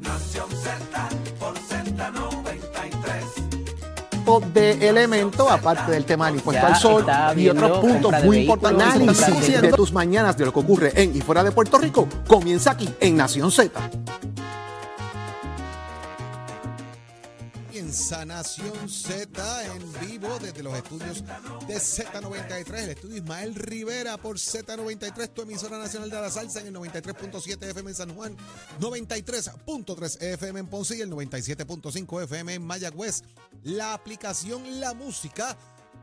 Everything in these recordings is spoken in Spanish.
Nación Z por Z93. de elemento, aparte del tema del impuesto al sol y otros puntos muy importantes. Análisis de tus mañanas de lo que ocurre en y fuera de Puerto Rico comienza aquí en Nación Z. Nación Z en vivo desde los estudios de Z93, el estudio Ismael Rivera por Z93, tu emisora nacional de la salsa en el 93.7 FM en San Juan, 93.3 FM en Ponce y el 97.5 FM en Mayagüez. La aplicación La Música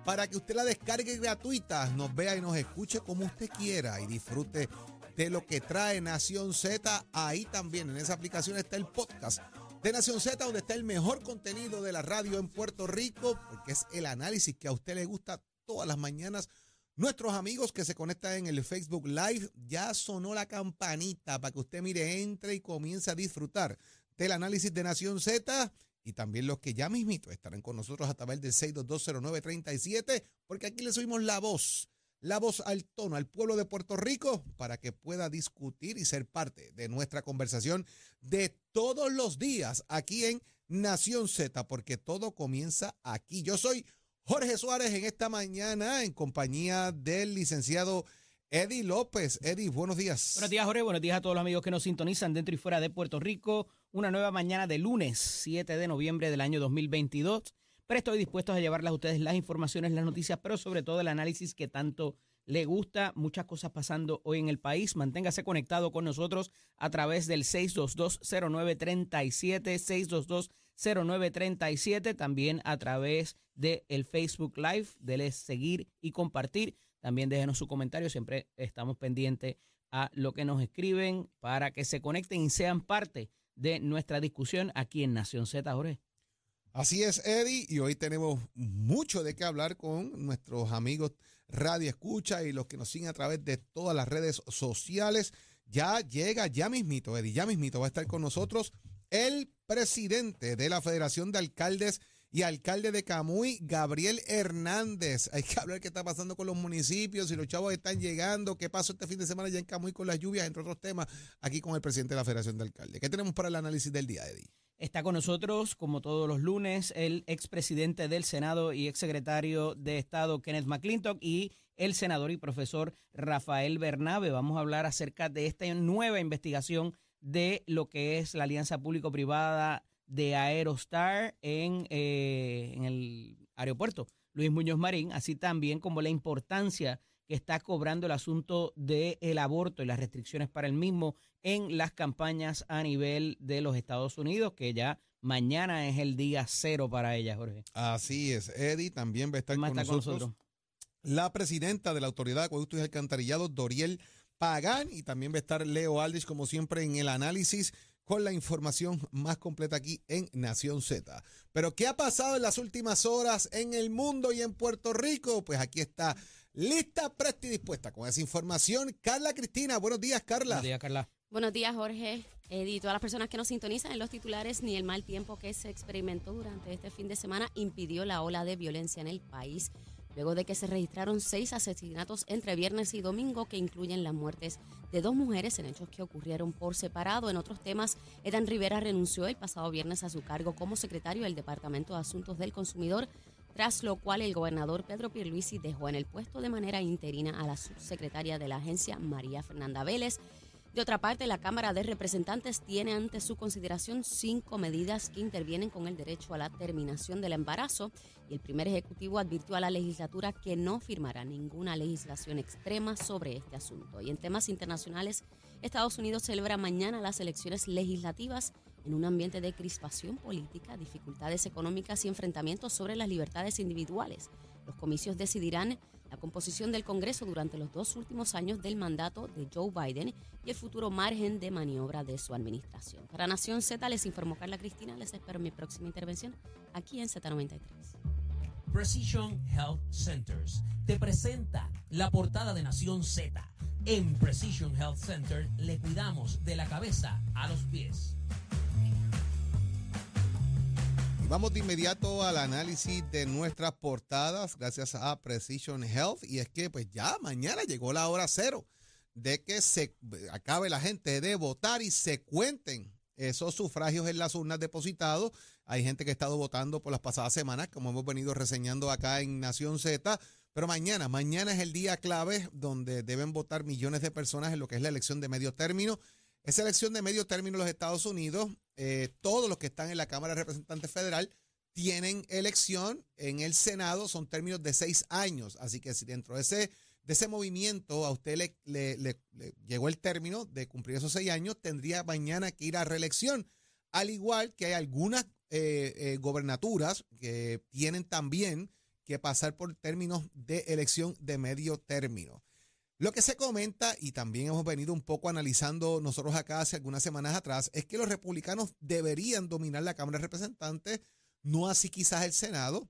para que usted la descargue gratuita, nos vea y nos escuche como usted quiera y disfrute de lo que trae Nación Z. Ahí también en esa aplicación está el podcast de Nación Z, donde está el mejor contenido de la radio en Puerto Rico, porque es el análisis que a usted le gusta todas las mañanas. Nuestros amigos que se conectan en el Facebook Live, ya sonó la campanita para que usted mire, entre y comience a disfrutar del análisis de Nación Z. Y también los que ya mismito estarán con nosotros a través del 6220937, porque aquí le subimos la voz, la voz al tono al pueblo de Puerto Rico para que pueda discutir y ser parte de nuestra conversación de todos los días aquí en Nación Z, porque todo comienza aquí. Yo soy Jorge Suárez en esta mañana en compañía del licenciado Eddie López. Eddie, buenos días. Buenos días, Jorge. Buenos días a todos los amigos que nos sintonizan dentro y fuera de Puerto Rico. Una nueva mañana de lunes, 7 de noviembre del año 2022. Pero estoy dispuesto a llevarles a ustedes las informaciones, las noticias, pero sobre todo el análisis que tanto le gusta. Muchas cosas pasando hoy en el país. Manténgase conectado con nosotros a través del 622-0937, 622-0937, también a través del el Facebook Live. Dele seguir y compartir. También déjenos su comentario. Siempre estamos pendientes a lo que nos escriben para que se conecten y sean parte de nuestra discusión aquí en Nación Z, Jorge. Así es, Eddie, y hoy tenemos mucho de qué hablar con nuestros amigos Radio Escucha y los que nos siguen a través de todas las redes sociales. Ya llega, ya mismito, Eddie, ya mismito va a estar con nosotros el presidente de la Federación de Alcaldes y alcalde de Camuy, Gabriel Hernández. Hay que hablar qué está pasando con los municipios, si los chavos están llegando, qué pasó este fin de semana ya en Camuy con las lluvias, entre otros temas, aquí con el presidente de la Federación de Alcaldes. ¿Qué tenemos para el análisis del día, Eddie? Está con nosotros, como todos los lunes, el expresidente del Senado y exsecretario de Estado, Kenneth McClintock, y el senador y profesor Rafael Bernabe. Vamos a hablar acerca de esta nueva investigación de lo que es la alianza público-privada de Aerostar en, eh, en el aeropuerto Luis Muñoz Marín, así también como la importancia que está cobrando el asunto del aborto y las restricciones para el mismo en las campañas a nivel de los Estados Unidos, que ya mañana es el día cero para ellas, Jorge. Así es, Eddie también va a estar ¿Quién más con está con nosotros, nosotros? La presidenta de la Autoridad de Acueductos y Alcantarillados, Doriel Pagán, y también va a estar Leo Aldrich, como siempre, en el análisis con la información más completa aquí en Nación Z. Pero, ¿qué ha pasado en las últimas horas en el mundo y en Puerto Rico? Pues aquí está, lista, presta y dispuesta con esa información. Carla Cristina, buenos días, Carla. Buenos días, Carla. Buenos días, Jorge, Eddie, y todas las personas que nos sintonizan en los titulares, ni el mal tiempo que se experimentó durante este fin de semana impidió la ola de violencia en el país, luego de que se registraron seis asesinatos entre viernes y domingo que incluyen las muertes de dos mujeres en hechos que ocurrieron por separado. En otros temas, Edan Rivera renunció el pasado viernes a su cargo como secretario del Departamento de Asuntos del Consumidor, tras lo cual el gobernador Pedro Pierluisi dejó en el puesto de manera interina a la subsecretaria de la agencia, María Fernanda Vélez. De otra parte, la Cámara de Representantes tiene ante su consideración cinco medidas que intervienen con el derecho a la terminación del embarazo y el primer ejecutivo advirtió a la legislatura que no firmará ninguna legislación extrema sobre este asunto. Y en temas internacionales, Estados Unidos celebra mañana las elecciones legislativas en un ambiente de crispación política, dificultades económicas y enfrentamientos sobre las libertades individuales. Los comicios decidirán la composición del Congreso durante los dos últimos años del mandato de Joe Biden y el futuro margen de maniobra de su administración. Para Nación Z les informó Carla Cristina. Les espero mi próxima intervención aquí en Z93. Precision Health Centers te presenta la portada de Nación Z. En Precision Health Center le cuidamos de la cabeza a los pies. Vamos de inmediato al análisis de nuestras portadas gracias a Precision Health. Y es que pues ya mañana llegó la hora cero de que se acabe la gente de votar y se cuenten esos sufragios en las urnas depositados. Hay gente que ha estado votando por las pasadas semanas, como hemos venido reseñando acá en Nación Z. Pero mañana, mañana es el día clave donde deben votar millones de personas en lo que es la elección de medio término. Esa elección de medio término en los Estados Unidos, eh, todos los que están en la Cámara de Representantes Federal tienen elección en el Senado, son términos de seis años. Así que si dentro de ese, de ese movimiento a usted le, le- le- le llegó el término de cumplir esos seis años, tendría mañana que ir a reelección. Al igual que hay algunas eh, eh, gobernaturas que tienen también que pasar por términos de elección de medio término. Lo que se comenta, y también hemos venido un poco analizando nosotros acá hace algunas semanas atrás, es que los republicanos deberían dominar la Cámara de Representantes, no así quizás el Senado.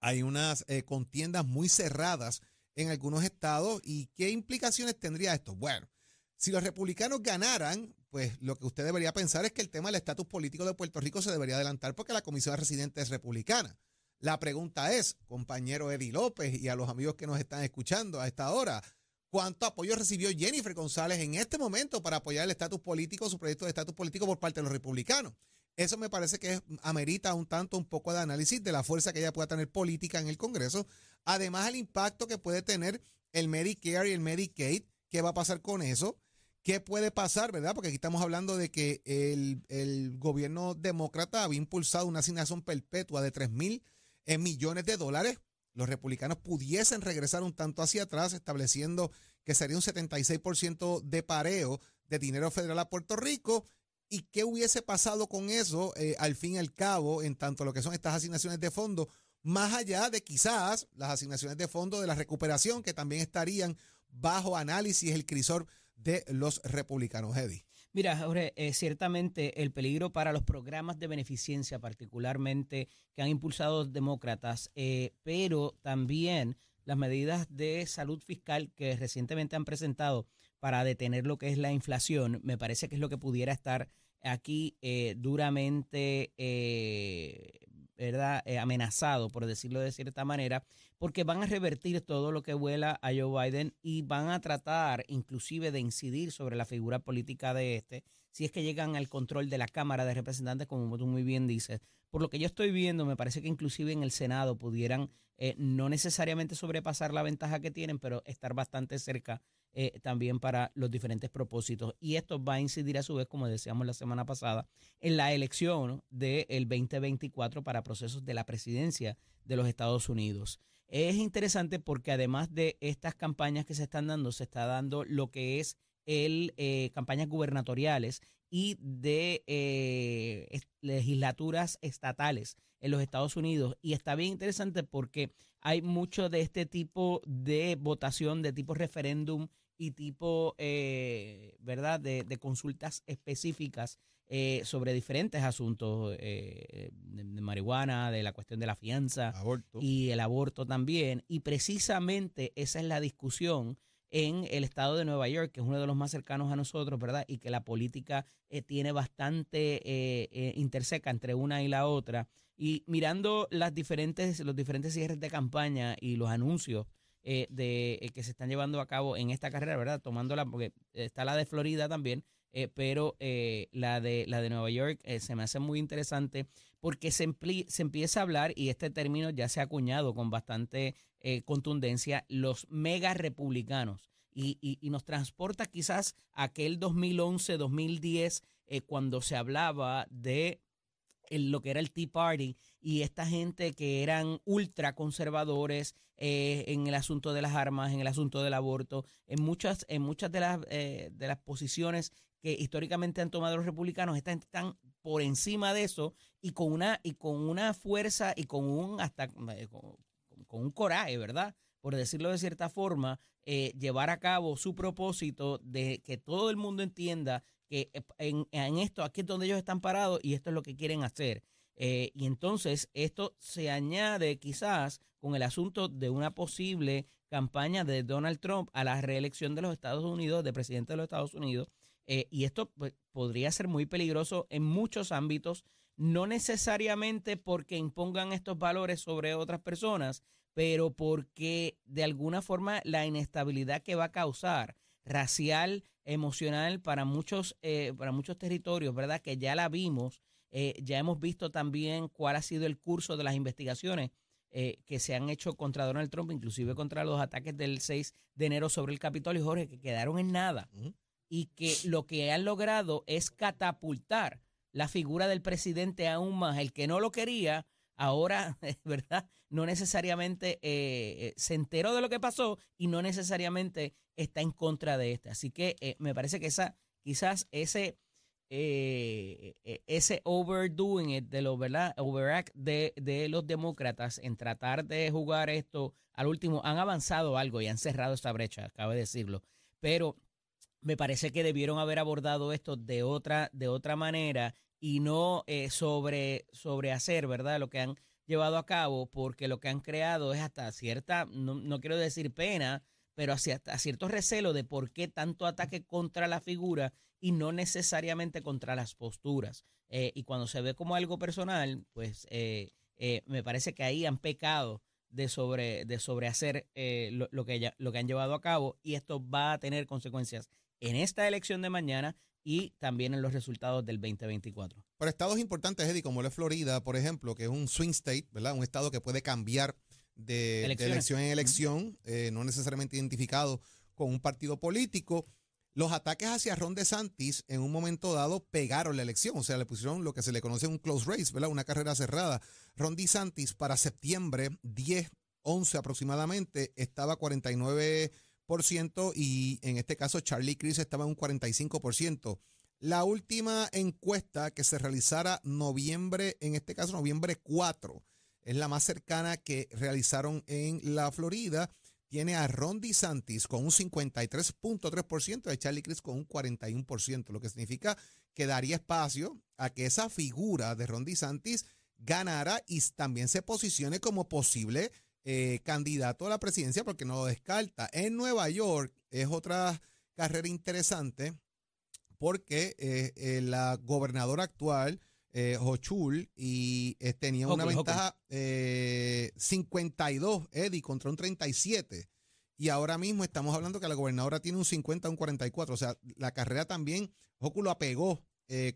Hay unas eh, contiendas muy cerradas en algunos estados. ¿Y qué implicaciones tendría esto? Bueno, si los republicanos ganaran, pues lo que usted debería pensar es que el tema del estatus político de Puerto Rico se debería adelantar porque la comisión de residentes es republicana. La pregunta es, compañero Eddie López y a los amigos que nos están escuchando a esta hora, ¿cuánto apoyo recibió Jennifer González en este momento para apoyar el estatus político, su proyecto de estatus político por parte de los republicanos? Eso me parece que amerita un tanto un poco de análisis de la fuerza que ella pueda tener política en el Congreso, además el impacto que puede tener el Medicare y el Medicaid, ¿qué va a pasar con eso? ¿Qué puede pasar, verdad? Porque aquí estamos hablando de que el, el gobierno demócrata había impulsado una asignación perpetua de 3 mil eh, millones de dólares. Los republicanos pudiesen regresar un tanto hacia atrás, estableciendo que sería un 76% de pareo de dinero federal a Puerto Rico. ¿Y qué hubiese pasado con eso eh, al fin y al cabo en tanto lo que son estas asignaciones de fondo, más allá de quizás las asignaciones de fondo de la recuperación que también estarían bajo análisis el crisor de los republicanos, Eddie? Mira, Jorge, eh, ciertamente el peligro para los programas de beneficencia, particularmente que han impulsado los demócratas, eh, pero también las medidas de salud fiscal que recientemente han presentado para detener lo que es la inflación, me parece que es lo que pudiera estar aquí eh, duramente, eh, ¿verdad? Eh, amenazado, por decirlo de cierta manera, porque van a revertir todo lo que vuela a Joe Biden y van a tratar inclusive de incidir sobre la figura política de este, si es que llegan al control de la Cámara de Representantes, como tú muy bien dices. Por lo que yo estoy viendo, me parece que inclusive en el Senado pudieran eh, no necesariamente sobrepasar la ventaja que tienen, pero estar bastante cerca eh, también para los diferentes propósitos. Y esto va a incidir a su vez, como decíamos la semana pasada, en la elección del 2024 para procesos de la presidencia de los Estados Unidos. Es interesante porque además de estas campañas que se están dando, se está dando lo que es el eh, campañas gubernatoriales y de eh, legislaturas estatales en los Estados Unidos. Y está bien interesante porque hay mucho de este tipo de votación, de tipo referéndum y tipo, eh, ¿verdad?, de, de consultas específicas eh, sobre diferentes asuntos eh, de, de marihuana, de la cuestión de la fianza Aborto. y el aborto también. Y precisamente esa es la discusión en el estado de Nueva York, que es uno de los más cercanos a nosotros, ¿verdad? Y que la política eh, tiene bastante eh, interseca entre una y la otra. Y mirando las diferentes, los diferentes cierres de campaña y los anuncios eh, de eh, que se están llevando a cabo en esta carrera, ¿verdad? Tomándola, porque está la de Florida también, eh, pero la de la de Nueva York se me hace muy interesante porque se, se empieza a hablar, y este término ya se ha acuñado con bastante contundencia, los mega republicanos. Y, y- nos transporta quizás aquel 2011, 2010, eh, cuando se hablaba de el- lo que era el Tea Party y esta gente que eran ultra conservadores eh, en el asunto de las armas, en el asunto del aborto, en muchas, en muchas de las eh, de las posiciones que históricamente han tomado los republicanos, esta gente están por encima de eso y con una y con una fuerza y con un hasta eh, con un coraje, ¿verdad? Por decirlo de cierta forma, eh, llevar a cabo su propósito de que todo el mundo entienda que eh, en, esto, aquí es donde ellos están parados y esto es lo que quieren hacer. Eh, y entonces esto se añade quizás con el asunto de una posible campaña de Donald Trump a la reelección de los Estados Unidos, de presidente de los Estados Unidos. Y esto pues, podría ser muy peligroso en muchos ámbitos, no necesariamente porque impongan estos valores sobre otras personas, pero porque de alguna forma la inestabilidad que va a causar racial, emocional para muchos, eh, para muchos territorios, ¿verdad? Que ya la vimos, eh, ya hemos visto también cuál ha sido el curso de las investigaciones eh, que se han hecho contra Donald Trump, inclusive contra los ataques del 6 de enero sobre el Capitolio, Jorge, que quedaron en nada. Y que lo que han logrado es catapultar la figura del presidente aún más. El que no lo quería, ahora, ¿verdad? No necesariamente eh, eh, se enteró de lo que pasó y no necesariamente está en contra de este. Así que eh, me parece que esa, quizás ese, eh, ese overdoing de los, ¿verdad? Overact de, de los demócratas en tratar de jugar esto al último, han avanzado algo y han cerrado esta brecha, cabe decirlo. Pero me parece que debieron haber abordado esto de otra, de otra manera y no eh, sobre, sobre hacer, ¿verdad? Lo que han llevado a cabo, porque lo que han creado es hasta cierta, no, no quiero decir pena, pero hacia, hasta cierto recelo de por qué tanto ataque contra la figura y no necesariamente contra las posturas. Eh, y cuando se ve como algo personal, pues eh, me parece que ahí han pecado de sobre de sobrehacer eh, lo, lo que ya- lo que han llevado a cabo y esto va a tener consecuencias en esta elección de mañana y también en los resultados del 2024. Pero estados importantes, Eddie, como lo es Florida, por ejemplo, que es un swing state, ¿verdad? Un estado que puede cambiar de, elección en elección, eh, no necesariamente identificado con un partido político. Los ataques hacia Ron DeSantis en un momento dado pegaron la elección, o sea, le pusieron lo que se le conoce un close race, ¿verdad? Una carrera cerrada. Ron DeSantis para septiembre 10, 11 aproximadamente estaba 49% y en este caso Charlie Crist estaba en un 45%. La última encuesta que se realizara noviembre, en este caso noviembre 4, es la más cercana que realizaron en la Florida. Tiene a Ron DeSantis con un 53.3% y a Charlie Crist con un 41%, lo que significa que daría espacio a que esa figura de Ron DeSantis ganara y también se posicione como posible eh, candidato a la presidencia porque no lo descarta. En Nueva York es otra carrera interesante porque eh, eh, la gobernadora actual, eh, Hochul, y tenía una Hochul, ventaja eh, 52, Eddie, contra un 37. Y ahora mismo estamos hablando que la gobernadora tiene un 50, un 44. O sea, la carrera también, Hochul lo apegó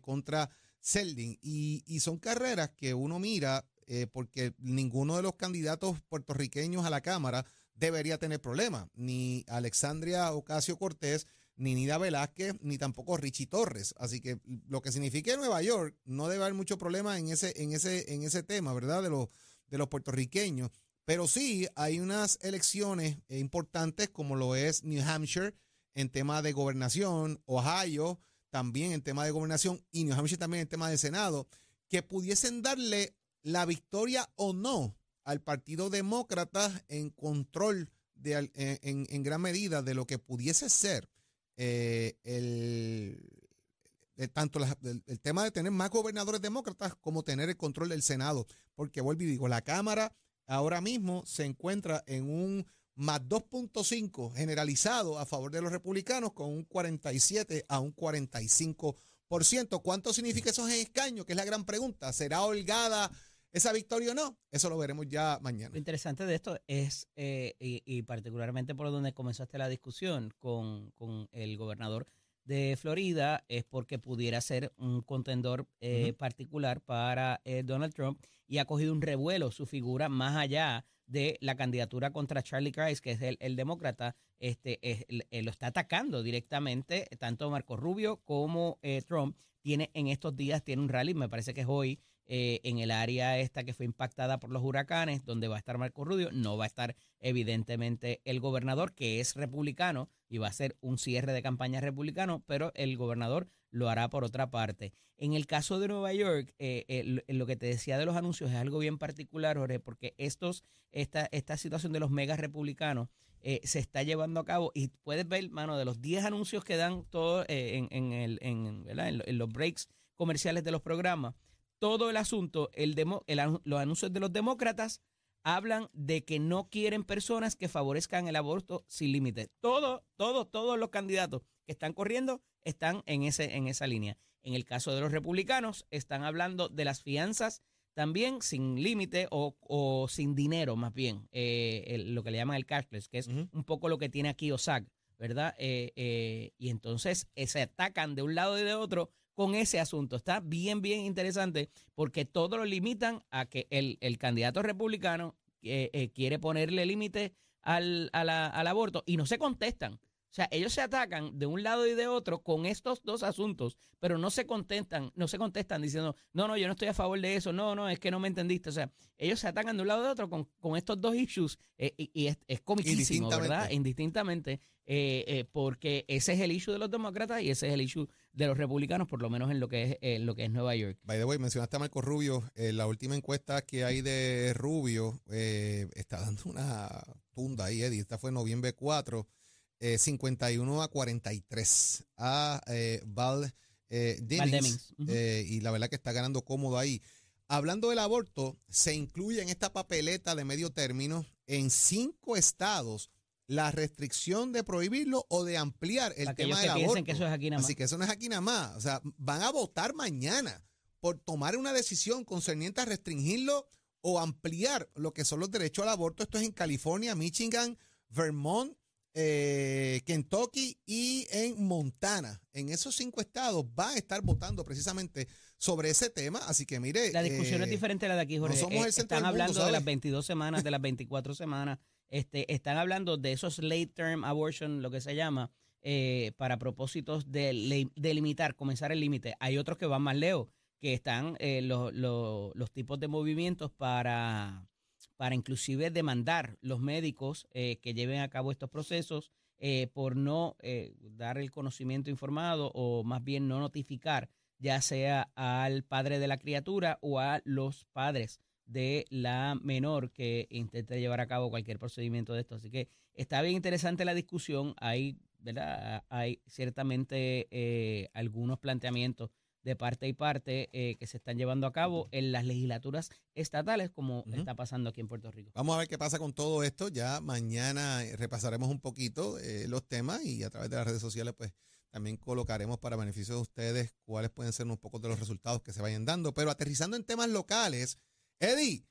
contra Seldin. Y, y son carreras que uno mira eh, porque ninguno de los candidatos puertorriqueños a la Cámara debería tener problemas. Ni Alexandria Ocasio Cortés, ni Nida Velázquez, ni tampoco Richie Torres. Así que lo que significa Nueva York no debe haber mucho problema en ese, en ese, en ese tema, ¿verdad? De los, de los puertorriqueños. Pero sí hay unas elecciones importantes como lo es New Hampshire en tema de gobernación, Ohio también en tema de gobernación y New Hampshire también en tema de Senado, que pudiesen darle la victoria o no al Partido Demócrata en control de, en, gran medida de lo que pudiese ser eh, el, tanto el, el tema de tener más gobernadores demócratas como tener el control del Senado. Porque vuelvo y digo, la Cámara ahora mismo se encuentra en un más 2.5 generalizado a favor de los republicanos con un 47 a un 45%. ¿Cuánto significa esos escaños? Que es la gran pregunta. ¿Será holgada esa victoria o no? Eso lo veremos ya mañana. Lo interesante de esto es, eh, y, y particularmente por donde comenzaste la discusión con, con el gobernador de Florida, es porque pudiera ser un contendor eh, Ujú. particular para eh, Donald Trump y ha cogido un revuelo su figura más allá de la candidatura contra Charlie Crist, que es el, el demócrata, este, es- el- el- lo está atacando directamente, tanto Marco Rubio como Trump. Tiene en estos días, tiene un rally, me parece que es hoy, eh, en el área esta que fue impactada por los huracanes, donde va a estar Marco Rubio, no va a estar evidentemente el gobernador, que es republicano, y va a ser un cierre de campaña republicano, pero el gobernador lo hará por otra parte. En el caso de Nueva York, eh, eh, lo- que te decía de los anuncios es algo bien particular, Jorge, porque estos, esta, esta situación de los megas republicanos eh, se está llevando a cabo y puedes ver, mano, de los 10 anuncios que dan todo eh, en, en en, en los breaks comerciales de los programas, todo el asunto, el demo, el los anuncios de los demócratas hablan de que no quieren personas que favorezcan el aborto sin límite. Todos, todos, todos los candidatos que están corriendo están en, ese, en esa línea. En el caso de los republicanos, están hablando de las fianzas también sin límite o, o sin dinero, más bien, eh, el- lo que le llaman el cashless, que es un poco lo que tiene aquí OSAG, ¿verdad? Eh, eh, y entonces eh, se atacan de un lado y de otro con ese asunto. Está bien, bien interesante porque todo lo limitan a que el, el candidato republicano eh, eh, quiere ponerle límite al, a la- al aborto y no se contestan. O sea, ellos se atacan de un lado y de otro con estos dos asuntos, pero no se contestan, no se contestan diciendo, no, no, yo no estoy a favor de eso, no, no, es que no me entendiste. O sea, ellos se atacan de un lado y de otro con, con estos dos issues eh, y, y es, es comiquísimo, ¿verdad? Indistintamente, eh, eh, porque ese es el issue de los demócratas y ese es el issue de los republicanos, por lo menos en lo que es, en lo que es Nueva York. By the way, mencionaste a Marco Rubio. eh, la última encuesta que hay de Rubio eh, está dando una tunda ahí, Eddie. Esta fue en noviembre 4, eh, 51 a 43 a eh, Val eh, Demings, Val Demings, ujú. eh, y la verdad que está ganando cómodo ahí. Hablando del aborto, se incluye en esta papeleta de medio término en cinco estados la restricción de prohibirlo o de ampliar el Para tema del que aborto. piensen que eso es aquí nada más. Así que eso no es aquí nada más. O sea, van a votar mañana por tomar una decisión concerniente a restringirlo o ampliar lo que son los derechos al aborto. Esto es en California, Michigan, Vermont, eh, Kentucky y en Montana. En esos cinco estados van a estar votando precisamente sobre ese tema. Así que mire. La discusión eh, es diferente a la de aquí, Jorge. no somos Eh, el están del mundo, hablando de las 22 semanas, de las 24 semanas. Este, están hablando de esos late term abortion, lo que se llama, eh, para propósitos de, de limitar, comenzar el límite. Hay otros que van más lejos, que están eh, los, los- tipos de movimientos para, para inclusive demandar los médicos eh, que lleven a cabo estos procesos por no dar el conocimiento informado o más bien no notificar ya sea al padre de la criatura o a los padres de la menor que intente llevar a cabo cualquier procedimiento de esto. Así que está bien interesante la discusión. Hay, ¿verdad? Hay ciertamente eh, algunos planteamientos de parte y parte eh, que se están llevando a cabo en las legislaturas estatales, como está pasando aquí en Puerto Rico. Vamos a ver qué pasa con todo esto. Ya mañana eh, repasaremos un poquito eh, los temas y a través de las redes sociales, pues también colocaremos para beneficio de ustedes cuáles pueden ser un poco de los resultados que se vayan dando. Pero aterrizando en temas locales, Eddie,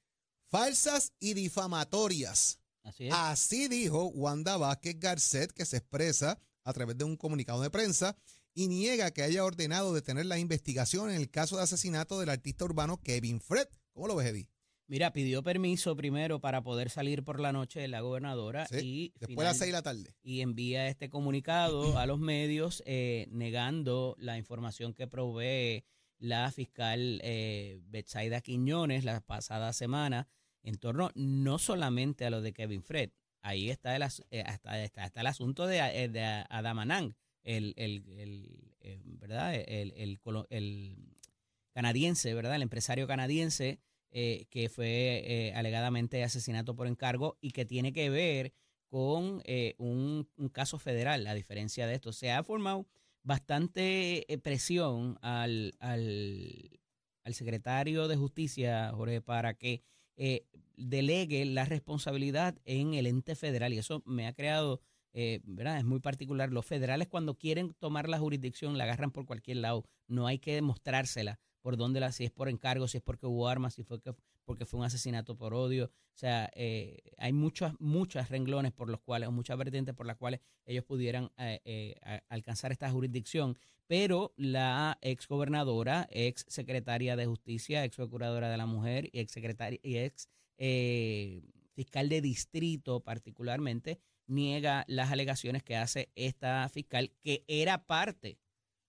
falsas y difamatorias. Así es. Así dijo Wanda Vázquez Garcet, que se expresa a través de un comunicado de prensa y niega que haya ordenado detener la investigación en el caso de asesinato del artista urbano Kevin Fred. ¿Cómo lo ves, Eddie? Mira, pidió permiso primero para poder salir por la noche de la gobernadora Sí, y Después de las seis de la tarde. y envía este comunicado a los medios eh, negando la información que provee la fiscal eh, Betsaida Quiñones la pasada semana en torno no solamente a lo de Kevin Fred, ahí está el, eh, hasta, está, está el asunto de, eh, de Adamanang, el, el, el, eh, ¿verdad? El, canadiense, ¿verdad? El empresario canadiense que fue alegadamente asesinato por encargo y que tiene que ver con un, un caso federal, a diferencia de esto. Se ha formado bastante eh, presión al, al, al secretario de Justicia, Jorge, para que eh, delegue la responsabilidad en el ente federal. Y eso me ha creado, eh, ¿verdad? Es muy particular. Los federales cuando quieren tomar la jurisdicción la agarran por cualquier lado. No hay que demostrársela por dónde la, si es por encargo, si es porque hubo armas, si fue que, porque fue un asesinato por odio. O sea, eh, hay muchas, muchas renglones por los cuales, o muchas vertientes por las cuales ellos pudieran eh, eh, alcanzar esta jurisdicción. Pero la ex gobernadora, ex secretaria de justicia, ex procuradora de la mujer y ex secretaria y ex fiscal de distrito particularmente, niega las alegaciones que hace esta fiscal, que era parte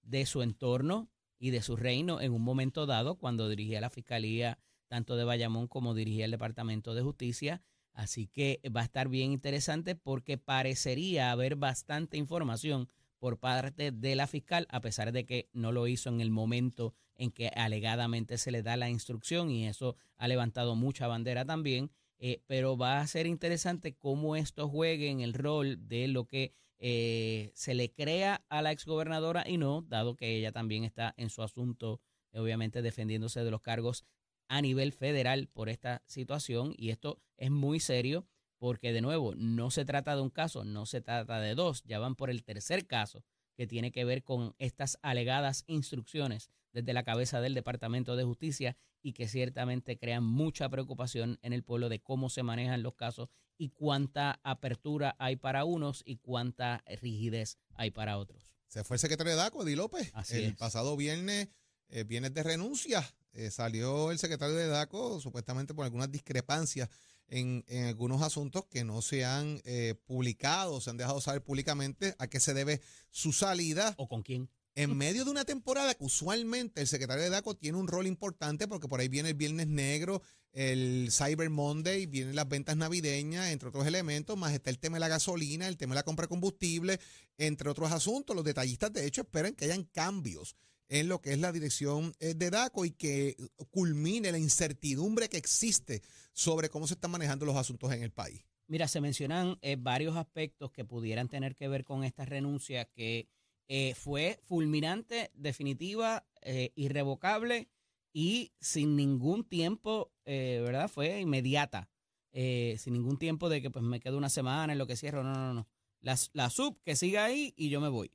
de su entorno y de su reino en un momento dado cuando dirigía la fiscalía tanto de Bayamón como dirigía el Departamento de Justicia. Así que va a estar bien interesante porque parecería haber bastante información por parte de la fiscal, a pesar de que no lo hizo en el momento en que alegadamente se le da la instrucción y eso ha levantado mucha bandera también. eh, pero va a ser interesante cómo esto juegue en el rol de lo que eh, se le crea a la exgobernadora y no, dado que ella también está en su asunto, obviamente defendiéndose de los cargos a nivel federal por esta situación y esto es muy serio porque de nuevo no se trata de un caso, no se trata de dos, ya van por el tercer caso que tiene que ver con estas alegadas instrucciones desde la cabeza del Departamento de Justicia y que ciertamente crean mucha preocupación en el pueblo de cómo se manejan los casos y cuánta apertura hay para unos y cuánta rigidez hay para otros. Se fue el secretario de DACO, Di López. Así el es. pasado viernes, eh, de renuncia, eh, salió el secretario de DACO supuestamente por algunas discrepancias en, en algunos asuntos que no se han eh, publicado, se han dejado saber públicamente a qué se debe su salida. ¿O con quién? En medio de una temporada que usualmente el secretario de DACO tiene un rol importante porque por ahí viene el Viernes Negro, el Cyber Monday, vienen las ventas navideñas, entre otros elementos, más está el tema de la gasolina, el tema de la compra de combustible, entre otros asuntos. Los detallistas, de hecho, esperan que hayan cambios en lo que es la dirección eh, de DACO y que culmine la incertidumbre que existe sobre cómo se están manejando los asuntos en el país. Mira, se mencionan eh, varios aspectos que pudieran tener que ver con esta renuncia que eh, fue fulminante, definitiva, eh, irrevocable y sin ningún tiempo, eh, ¿verdad? Fue inmediata, sin ningún tiempo de que pues me quedo una semana en lo que cierro, no, no, no. La, la sub que siga ahí y yo me voy.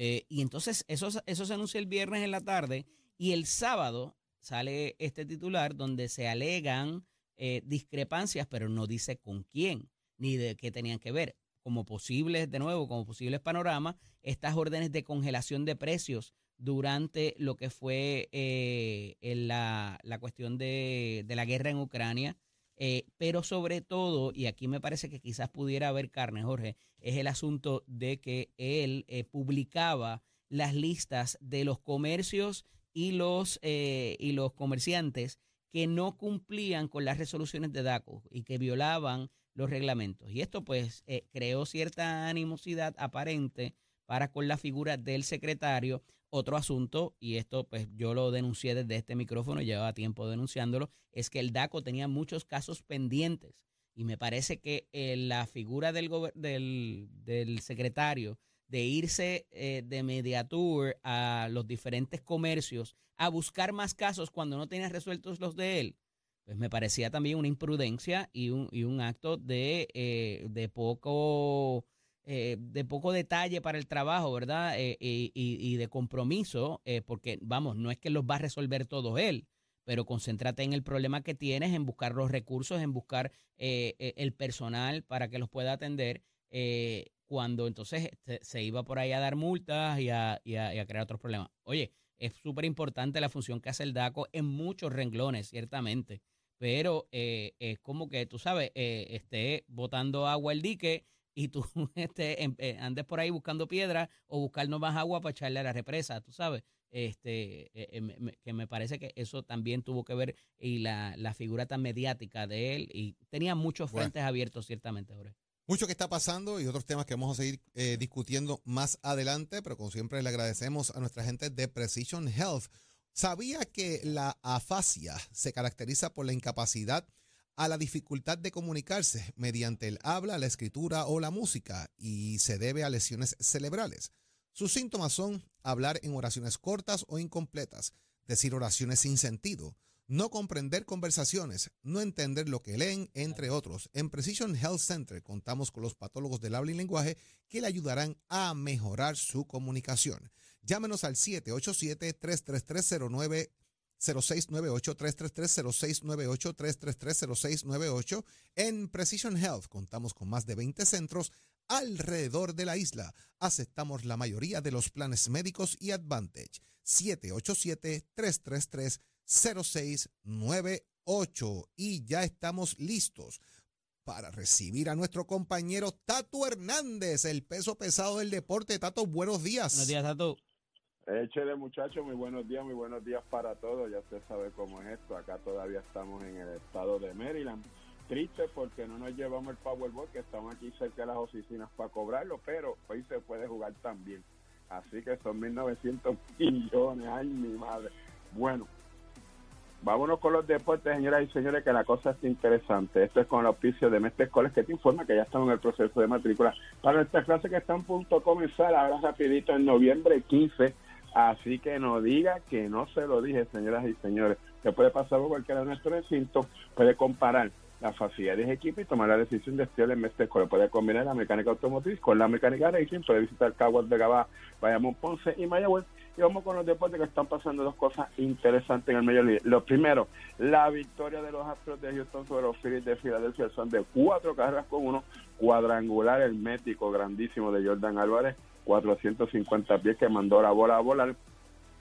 Eh, y entonces eso, eso se anuncia el viernes en la tarde y el sábado sale este titular donde se alegan eh, discrepancias, pero no dice con quién ni de qué tenían que ver. Como posibles, de nuevo, como posibles panoramas, estas órdenes de congelación de precios durante lo que fue eh, la, la cuestión de, de la guerra en Ucrania, eh, pero sobre todo, y aquí me parece que quizás pudiera haber carne, Jorge, es el asunto de que él eh, publicaba las listas de los comercios y los, eh, y los comerciantes que no cumplían con las resoluciones de DACO y que violaban los reglamentos. Y esto pues eh, creó cierta animosidad aparente para con la figura del secretario. Otro asunto, y esto pues yo lo denuncié desde este micrófono, llevaba tiempo denunciándolo, es que el DACO tenía muchos casos pendientes. Y me parece que eh, la figura del, del, del secretario de irse eh, de mediatur a los diferentes comercios a buscar más casos cuando no tenía resueltos los de él, pues me parecía también una imprudencia y un, y un acto de, eh, de poco eh, de poco detalle para el trabajo, ¿verdad? Eh, y, de compromiso, eh, porque vamos, no es que los va a resolver todos él, pero concéntrate en el problema que tienes, en buscar los recursos, en buscar eh, el personal para que los pueda atender, cuando entonces se, iba por ahí a dar multas y a, crear otros problemas. Oye, es súper importante la función que hace el DACO en muchos renglones, ciertamente, pero es como que, tú sabes, esté botando agua al dique y tú este, em- eh, andes por ahí buscando piedra o buscando más agua para echarle a la represa, tú sabes. Este, eh, eh, me- que me parece que eso también tuvo que ver y la, la figura tan mediática de él y tenía muchos Bueno. frentes abiertos ciertamente, Jorge. Mucho que está pasando y otros temas que vamos a seguir eh, discutiendo más adelante, pero como siempre le agradecemos a nuestra gente de Precision Health. ¿Sabía que la afasia se caracteriza por la incapacidad a la dificultad de comunicarse mediante el habla, la escritura o la música y se debe a lesiones cerebrales? Sus síntomas son hablar en oraciones cortas o incompletas, decir oraciones sin sentido, no comprender conversaciones, no entender lo que leen, entre otros. En Precision Health Center contamos con los patólogos del habla y lenguaje que le ayudarán a mejorar su comunicación. Llámenos al 787-33309. 0698 333 0698 333 0698 En Precision Health contamos con más de 20 centros alrededor de la isla. Aceptamos la mayoría de los planes médicos y Advantage. 787-333-0698. Y ya estamos listos para recibir a nuestro compañero Tato Hernández, el peso pesado del deporte. Tato, buenos días. Buenos días, Tato. Échele muchachos, muy buenos días, muy buenos días para todos. Ya usted sabe cómo es esto. Acá todavía estamos en el estado de Maryland. Triste porque no nos llevamos el Powerball, que estamos aquí cerca de las oficinas para cobrarlo, pero hoy se puede jugar también. Así que son 1.900 millones. Ay, mi madre. Bueno, vámonos con los deportes, señoras y señores, que la cosa está interesante. Esto es con el auspicio de Mestre College, que te informa que ya estamos en el proceso de matrícula para nuestra clase que está a punto de comenzar ahora rapidito en noviembre 15 Así que no diga que no se lo dije, señoras y señores. Se puede pasar por cualquiera de nuestros recintos, puede comparar las facilidades de equipo y tomar la decisión de estudiar en este escuela. Puede combinar la mecánica automotriz con la mecánica racing, puede visitar Caguas de Gabá, Bayamón Ponce y Mayagüez. Y vamos con los deportes que están pasando dos cosas interesantes en el medio. Lo primero, la victoria de los Astros de Houston sobre los Phillies de Filadelfia son de cuatro carreras con uno, cuadrangular el mético grandísimo de Jordan Álvarez, 450 pies que mandó la bola a volar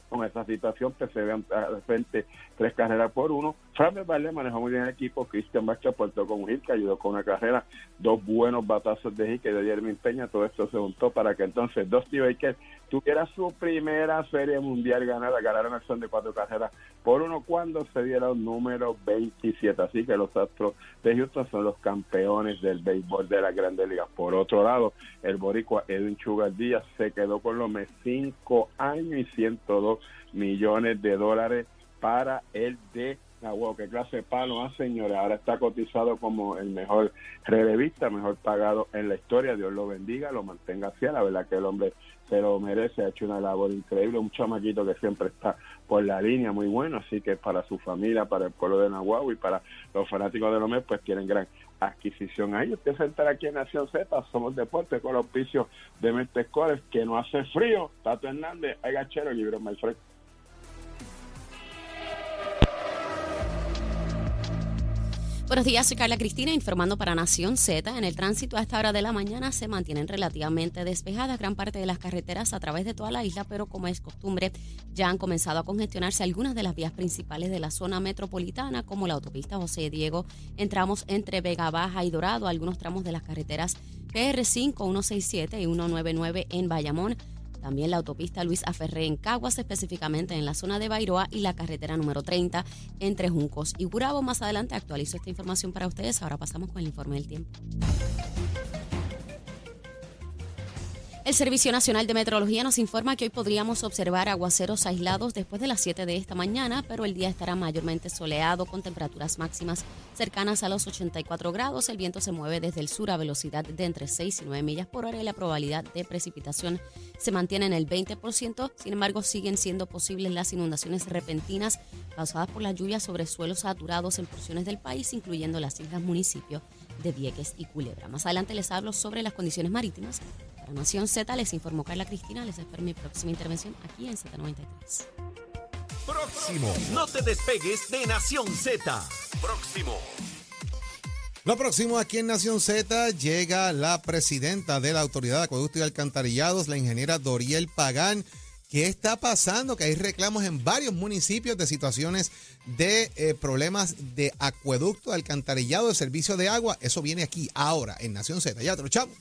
con esta situación que se vean de frente tres carreras por uno. Fran Valle manejó muy bien el equipo, Cristian Bacha aportó con hit que ayudó con una carrera, dos buenos batazos de hit que de Jeremy Peña, todo esto se juntó para que entonces Dusty Baker tuviera su primera serie mundial ganada, ganaron acción de cuatro carreras por uno cuando se diera un número 27, así que los Astros de Houston son los campeones del béisbol de la Grandes Ligas. Por otro lado, el boricua Edwin Chugar Díaz se quedó con los cinco años y 102 millones de dólares para el de Ah, wow, qué clase de palo, ah, señores. Ahora está cotizado como el mejor relevista, mejor pagado en la historia. Dios lo bendiga, lo mantenga así. La verdad que el hombre se lo merece, ha hecho una labor increíble. Un chamaquito que siempre está por la línea, muy bueno. Así que para su familia, para el pueblo de Nahuatl y para los fanáticos de Lomé, pues tienen gran adquisición ahí. Usted se aquí en Nación Z, somos deporte con los auspicios de Mentescores, que no hace frío. Tato Hernández, hay gachero, libro Maestro. Buenos días, soy Carla Cristina informando para Nación Z. En el tránsito a esta hora de la mañana se mantienen relativamente despejadas gran parte de las carreteras a través de toda la isla, pero como es costumbre, ya han comenzado a congestionarse algunas de las vías principales de la zona metropolitana, como la autopista José Diego, entramos entre Vega Baja y Dorado, algunos tramos de las carreteras PR5, 167 y 199 en Bayamón también la autopista Luis Aferré en Caguas, específicamente en la zona de Bairoa y la carretera número 30 entre Juncos y Gurabo. Más adelante actualizo esta información para ustedes. Ahora pasamos con el informe del tiempo. El Servicio Nacional de Meteorología nos informa que hoy podríamos observar aguaceros aislados después de las 7 de esta mañana, pero el día estará mayormente soleado con temperaturas máximas cercanas a los 84 grados. El viento se mueve desde el sur a velocidad de entre 6 y 9 millas por hora y la probabilidad de precipitación se mantiene en el 20%. Sin embargo, siguen siendo posibles las inundaciones repentinas causadas por las lluvias sobre suelos saturados en porciones del país, incluyendo las islas municipios de Vieques y Culebra. Más adelante les hablo sobre las condiciones marítimas Nación Z les informó Carla Cristina. Les espero mi próxima intervención aquí en Z93. Próximo. No te despegues de Nación Z. Próximo. Lo próximo aquí en Nación Z llega la presidenta de la Autoridad de Acueducto y Alcantarillados, la ingeniera Doriel Pagán. ¿Qué está pasando? Que hay reclamos en varios municipios de situaciones de eh, problemas de acueducto, alcantarillado, de servicio de agua. Eso viene aquí ahora en Nación Z. Ya, otro chavo.